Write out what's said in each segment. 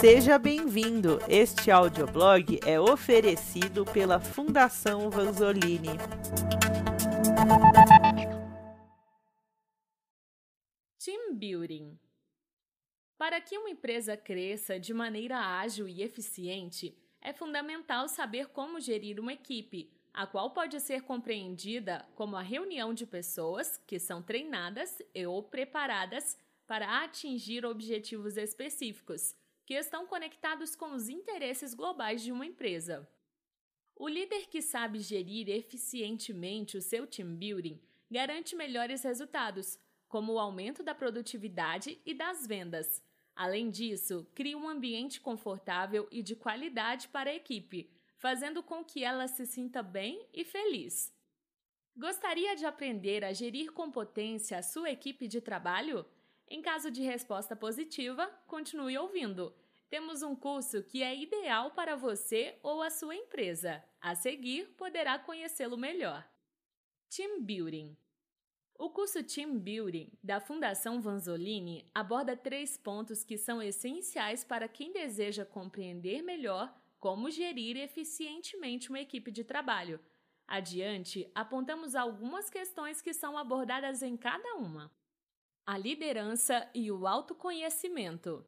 Seja bem-vindo! Este audioblog é oferecido pela Fundação Vanzolini. Team Building Para que uma empresa cresça de maneira ágil e eficiente, é fundamental saber como gerir uma equipe, a qual pode ser compreendida como a reunião de pessoas que são treinadas e ou preparadas para atingir objetivos específicos que estão conectados com os interesses globais de uma empresa. O líder que sabe gerir eficientemente o seu team building garante melhores resultados, como o aumento da produtividade e das vendas. Além disso, cria um ambiente confortável e de qualidade para a equipe, fazendo com que ela se sinta bem e feliz. Gostaria de aprender a gerir com potência a sua equipe de trabalho? Em caso de resposta positiva, continue ouvindo. Temos um curso que é ideal para você ou a sua empresa. A seguir, poderá conhecê-lo melhor. Team Building o curso Team Building da Fundação Vanzolini aborda três pontos que são essenciais para quem deseja compreender melhor como gerir eficientemente uma equipe de trabalho. Adiante, apontamos algumas questões que são abordadas em cada uma a liderança e o autoconhecimento.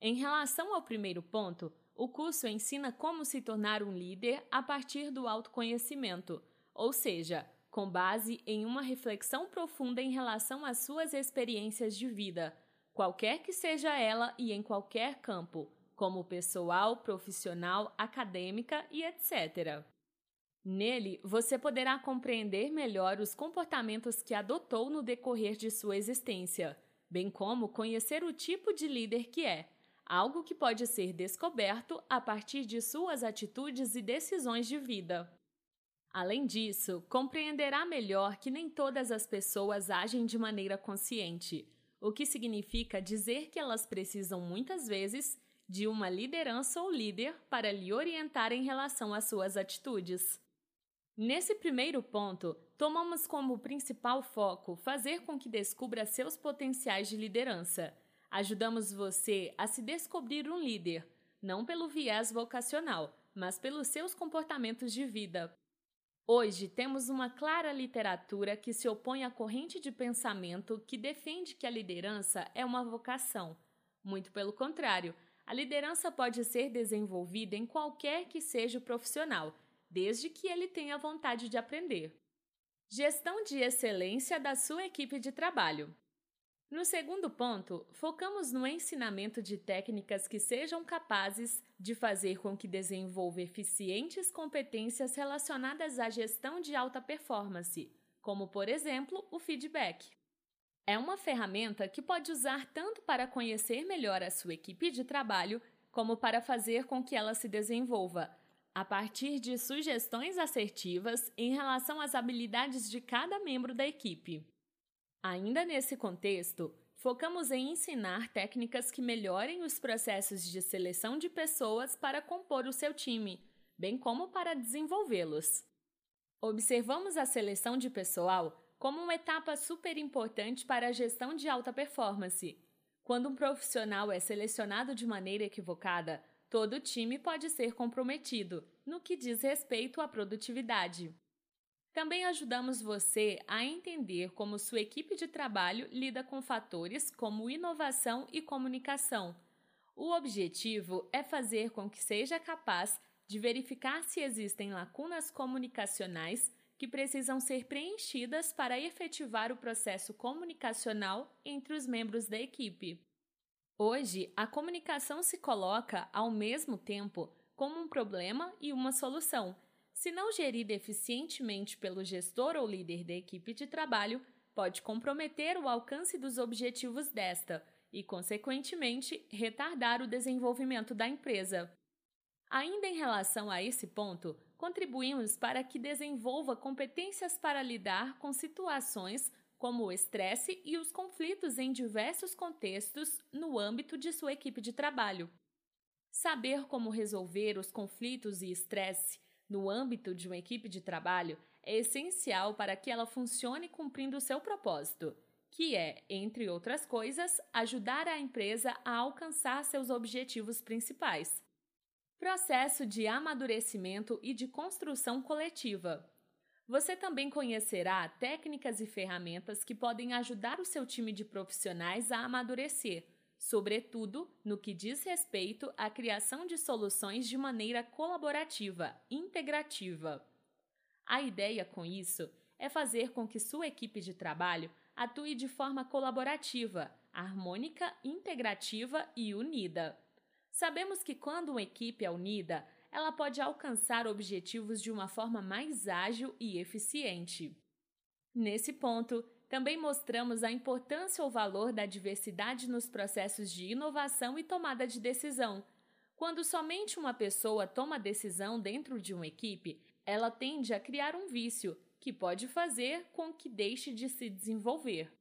Em relação ao primeiro ponto, o curso ensina como se tornar um líder a partir do autoconhecimento, ou seja, com base em uma reflexão profunda em relação às suas experiências de vida, qualquer que seja ela e em qualquer campo, como pessoal, profissional, acadêmica e etc. Nele, você poderá compreender melhor os comportamentos que adotou no decorrer de sua existência, bem como conhecer o tipo de líder que é, algo que pode ser descoberto a partir de suas atitudes e decisões de vida. Além disso, compreenderá melhor que nem todas as pessoas agem de maneira consciente, o que significa dizer que elas precisam muitas vezes de uma liderança ou líder para lhe orientar em relação às suas atitudes. Nesse primeiro ponto, tomamos como principal foco fazer com que descubra seus potenciais de liderança. Ajudamos você a se descobrir um líder, não pelo viés vocacional, mas pelos seus comportamentos de vida. Hoje temos uma clara literatura que se opõe à corrente de pensamento que defende que a liderança é uma vocação. Muito pelo contrário, a liderança pode ser desenvolvida em qualquer que seja o profissional desde que ele tenha vontade de aprender. Gestão de excelência da sua equipe de trabalho. No segundo ponto, focamos no ensinamento de técnicas que sejam capazes de fazer com que desenvolva eficientes competências relacionadas à gestão de alta performance, como, por exemplo, o feedback. É uma ferramenta que pode usar tanto para conhecer melhor a sua equipe de trabalho, como para fazer com que ela se desenvolva, a partir de sugestões assertivas em relação às habilidades de cada membro da equipe. Ainda nesse contexto, focamos em ensinar técnicas que melhorem os processos de seleção de pessoas para compor o seu time, bem como para desenvolvê-los. Observamos a seleção de pessoal como uma etapa super importante para a gestão de alta performance. Quando um profissional é selecionado de maneira equivocada, todo time pode ser comprometido no que diz respeito à produtividade. Também ajudamos você a entender como sua equipe de trabalho lida com fatores como inovação e comunicação. O objetivo é fazer com que seja capaz de verificar se existem lacunas comunicacionais que precisam ser preenchidas para efetivar o processo comunicacional entre os membros da equipe. Hoje, a comunicação se coloca ao mesmo tempo como um problema e uma solução. Se não gerida eficientemente pelo gestor ou líder da equipe de trabalho, pode comprometer o alcance dos objetivos desta e, consequentemente, retardar o desenvolvimento da empresa. Ainda em relação a esse ponto, contribuímos para que desenvolva competências para lidar com situações como o estresse e os conflitos em diversos contextos no âmbito de sua equipe de trabalho. Saber como resolver os conflitos e estresse no âmbito de uma equipe de trabalho é essencial para que ela funcione cumprindo seu propósito. que é, entre outras coisas, ajudar a empresa a alcançar seus objetivos principais. Processo de amadurecimento e de construção coletiva. Você também conhecerá técnicas e ferramentas que podem ajudar o seu time de profissionais a amadurecer, sobretudo no que diz respeito à criação de soluções de maneira colaborativa, integrativa. A ideia com isso é fazer com que sua equipe de trabalho atue de forma colaborativa, harmônica, integrativa e unida. Sabemos que quando uma equipe é unida, ela pode alcançar objetivos de uma forma mais ágil e eficiente. Nesse ponto, também mostramos a importância ou valor da diversidade nos processos de inovação e tomada de decisão. Quando somente uma pessoa toma decisão dentro de uma equipe, ela tende a criar um vício, que pode fazer com que deixe de se desenvolver.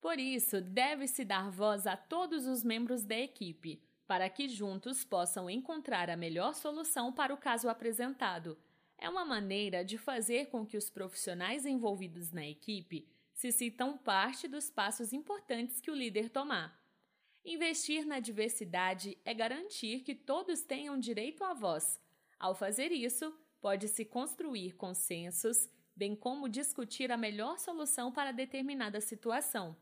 Por isso, deve-se dar voz a todos os membros da equipe, para que juntos possam encontrar a melhor solução para o caso apresentado. É uma maneira de fazer com que os profissionais envolvidos na equipe se sintam parte dos passos importantes que o líder tomar. Investir na diversidade é garantir que todos tenham direito à voz. Ao fazer isso, pode-se construir consensos, bem como discutir a melhor solução para determinada situação.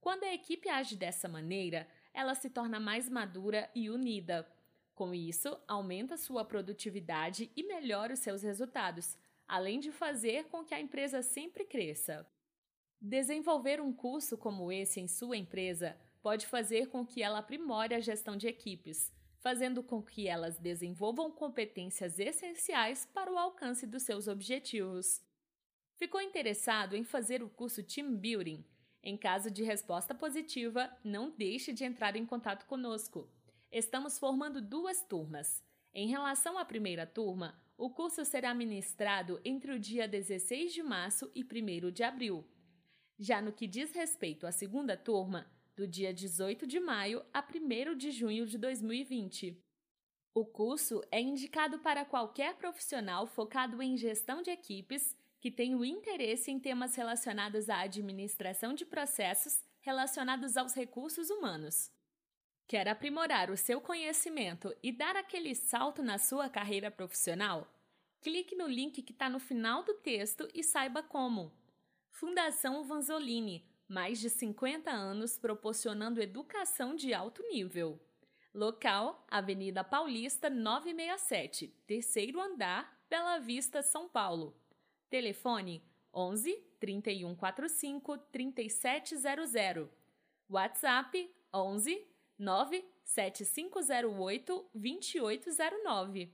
Quando a equipe age dessa maneira, ela se torna mais madura e unida. Com isso, aumenta sua produtividade e melhora os seus resultados, além de fazer com que a empresa sempre cresça. Desenvolver um curso como esse em sua empresa pode fazer com que ela aprimore a gestão de equipes, fazendo com que elas desenvolvam competências essenciais para o alcance dos seus objetivos. Ficou interessado em fazer o curso Team Building? Em caso de resposta positiva, não deixe de entrar em contato conosco. Estamos formando duas turmas. Em relação à primeira turma, o curso será ministrado entre o dia 16 de março e 1 de abril. Já no que diz respeito à segunda turma, do dia 18 de maio a 1 de junho de 2020. O curso é indicado para qualquer profissional focado em gestão de equipes que tem o interesse em temas relacionados à administração de processos relacionados aos recursos humanos. Quer aprimorar o seu conhecimento e dar aquele salto na sua carreira profissional? Clique no link que está no final do texto e saiba como. Fundação Vanzolini mais de 50 anos proporcionando educação de alto nível. Local: Avenida Paulista 967, terceiro andar, Bela Vista, São Paulo. Telefone 11 3145 3700. WhatsApp 11 97508 2809.